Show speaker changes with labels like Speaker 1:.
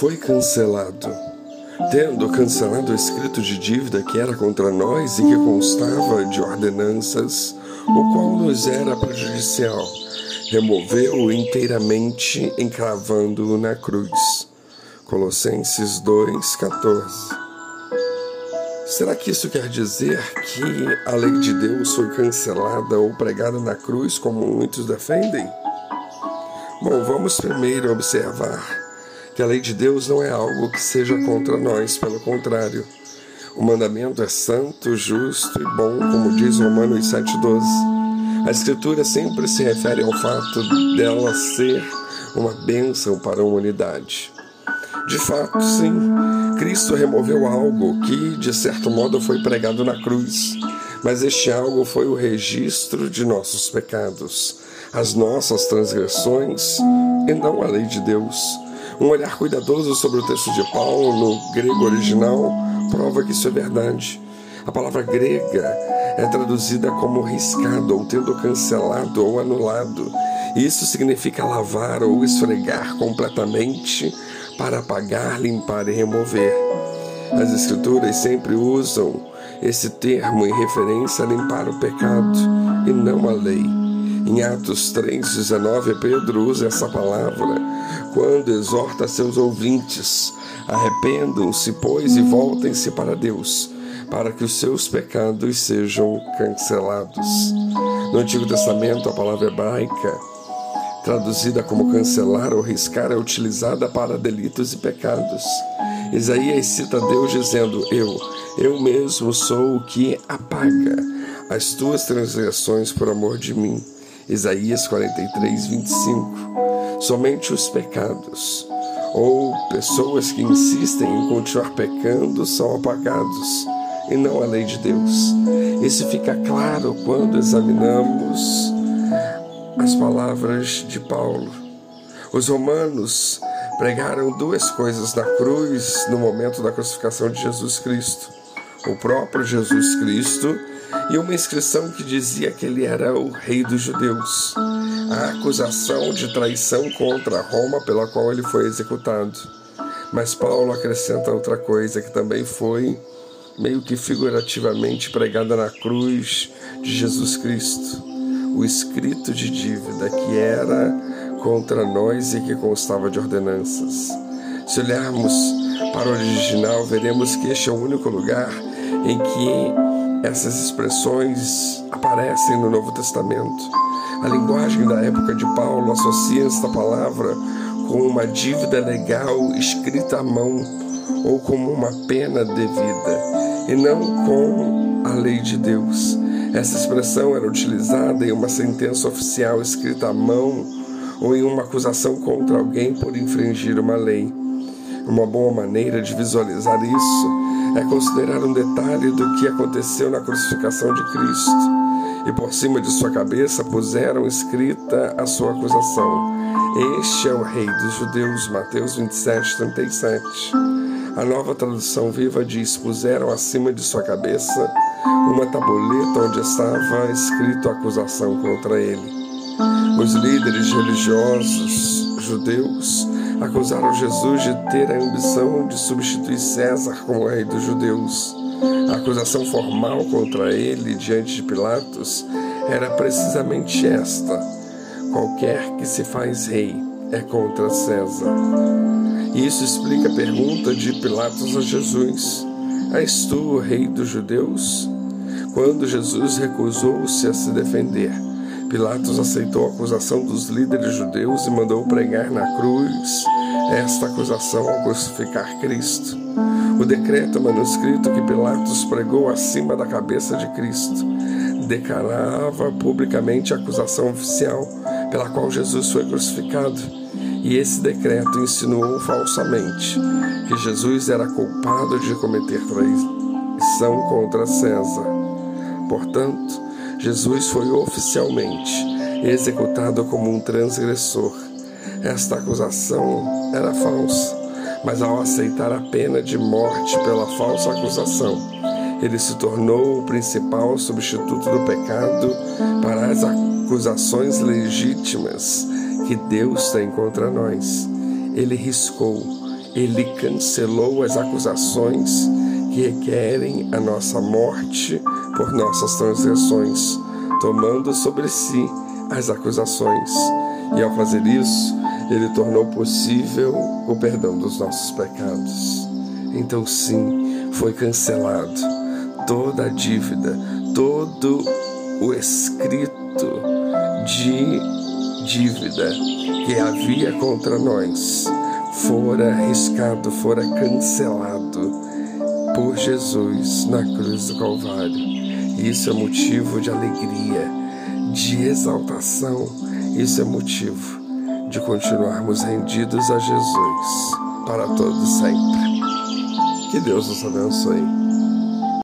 Speaker 1: foi cancelado. Tendo cancelado o escrito de dívida que era contra nós e que constava de ordenanças, o qual nos era prejudicial, removeu-o inteiramente, encravando-o na cruz. Colossenses 2,14 Será que isso quer dizer que a lei de Deus foi cancelada ou pregada na cruz, como muitos defendem? Bom, vamos primeiro observar que a lei de Deus não é algo que seja contra nós, pelo contrário. O mandamento é santo, justo e bom, como diz Romanos 7,12. A Escritura sempre se refere ao fato dela ser uma bênção para a humanidade. De fato, sim, Cristo removeu algo que, de certo modo, foi pregado na cruz, mas este algo foi o registro de nossos pecados, as nossas transgressões e não a lei de Deus. Um olhar cuidadoso sobre o texto de Paulo no grego original prova que isso é verdade. A palavra grega é traduzida como riscado, ou tendo cancelado ou anulado. Isso significa lavar ou esfregar completamente para apagar, limpar e remover. As Escrituras sempre usam esse termo em referência a limpar o pecado e não a lei. Em Atos 3,19, Pedro usa essa palavra quando exorta seus ouvintes: arrependam-se, pois, e voltem-se para Deus, para que os seus pecados sejam cancelados. No Antigo Testamento, a palavra hebraica traduzida como cancelar ou riscar, é utilizada para delitos e pecados. Isaías cita Deus dizendo: Eu, eu mesmo sou o que apaga as tuas transgressões por amor de mim. Isaías 43, 25. Somente os pecados ou pessoas que insistem em continuar pecando são apagados e não a lei de Deus. Isso fica claro quando examinamos as palavras de Paulo. Os romanos pregaram duas coisas na cruz no momento da crucificação de Jesus Cristo: o próprio Jesus Cristo e uma inscrição que dizia que ele era o rei dos judeus. A acusação de traição contra Roma pela qual ele foi executado. Mas Paulo acrescenta outra coisa que também foi meio que figurativamente pregada na cruz de Jesus Cristo o escrito de dívida que era contra nós e que constava de ordenanças. Se olharmos para o original, veremos que este é o único lugar em que essas expressões aparecem no Novo Testamento. A linguagem da época de Paulo associa esta palavra com uma dívida legal escrita à mão ou como uma pena devida, e não com a lei de Deus. Essa expressão era utilizada em uma sentença oficial escrita à mão ou em uma acusação contra alguém por infringir uma lei. Uma boa maneira de visualizar isso é considerar um detalhe do que aconteceu na crucificação de Cristo. E por cima de sua cabeça puseram escrita a sua acusação: Este é o Rei dos Judeus. Mateus 27, 37. A nova tradução viva diz: Puseram acima de sua cabeça uma tabuleta onde estava escrito a acusação contra ele. Os líderes religiosos judeus acusaram Jesus de ter a ambição de substituir César como rei dos judeus. A acusação formal contra ele diante de Pilatos era precisamente esta: qualquer que se faz rei é contra César. Isso explica a pergunta de Pilatos a Jesus: És tu o rei dos judeus? Quando Jesus recusou-se a se defender, Pilatos aceitou a acusação dos líderes judeus e mandou pregar na cruz esta acusação ao crucificar Cristo. O decreto manuscrito que Pilatos pregou acima da cabeça de Cristo declarava publicamente a acusação oficial pela qual Jesus foi crucificado. E esse decreto insinuou falsamente que Jesus era culpado de cometer traição contra César. Portanto, Jesus foi oficialmente executado como um transgressor. Esta acusação era falsa, mas ao aceitar a pena de morte pela falsa acusação, ele se tornou o principal substituto do pecado para as acusações legítimas que Deus tem contra nós. Ele riscou ele cancelou as acusações que requerem a nossa morte por nossas transgressões, tomando sobre si as acusações. E ao fazer isso, ele tornou possível o perdão dos nossos pecados. Então, sim, foi cancelado toda a dívida, todo o escrito de dívida que havia contra nós fora riscado, fora cancelado por Jesus na cruz do Calvário. Isso é motivo de alegria, de exaltação, isso é motivo de continuarmos rendidos a Jesus para todos sempre. Que Deus nos abençoe.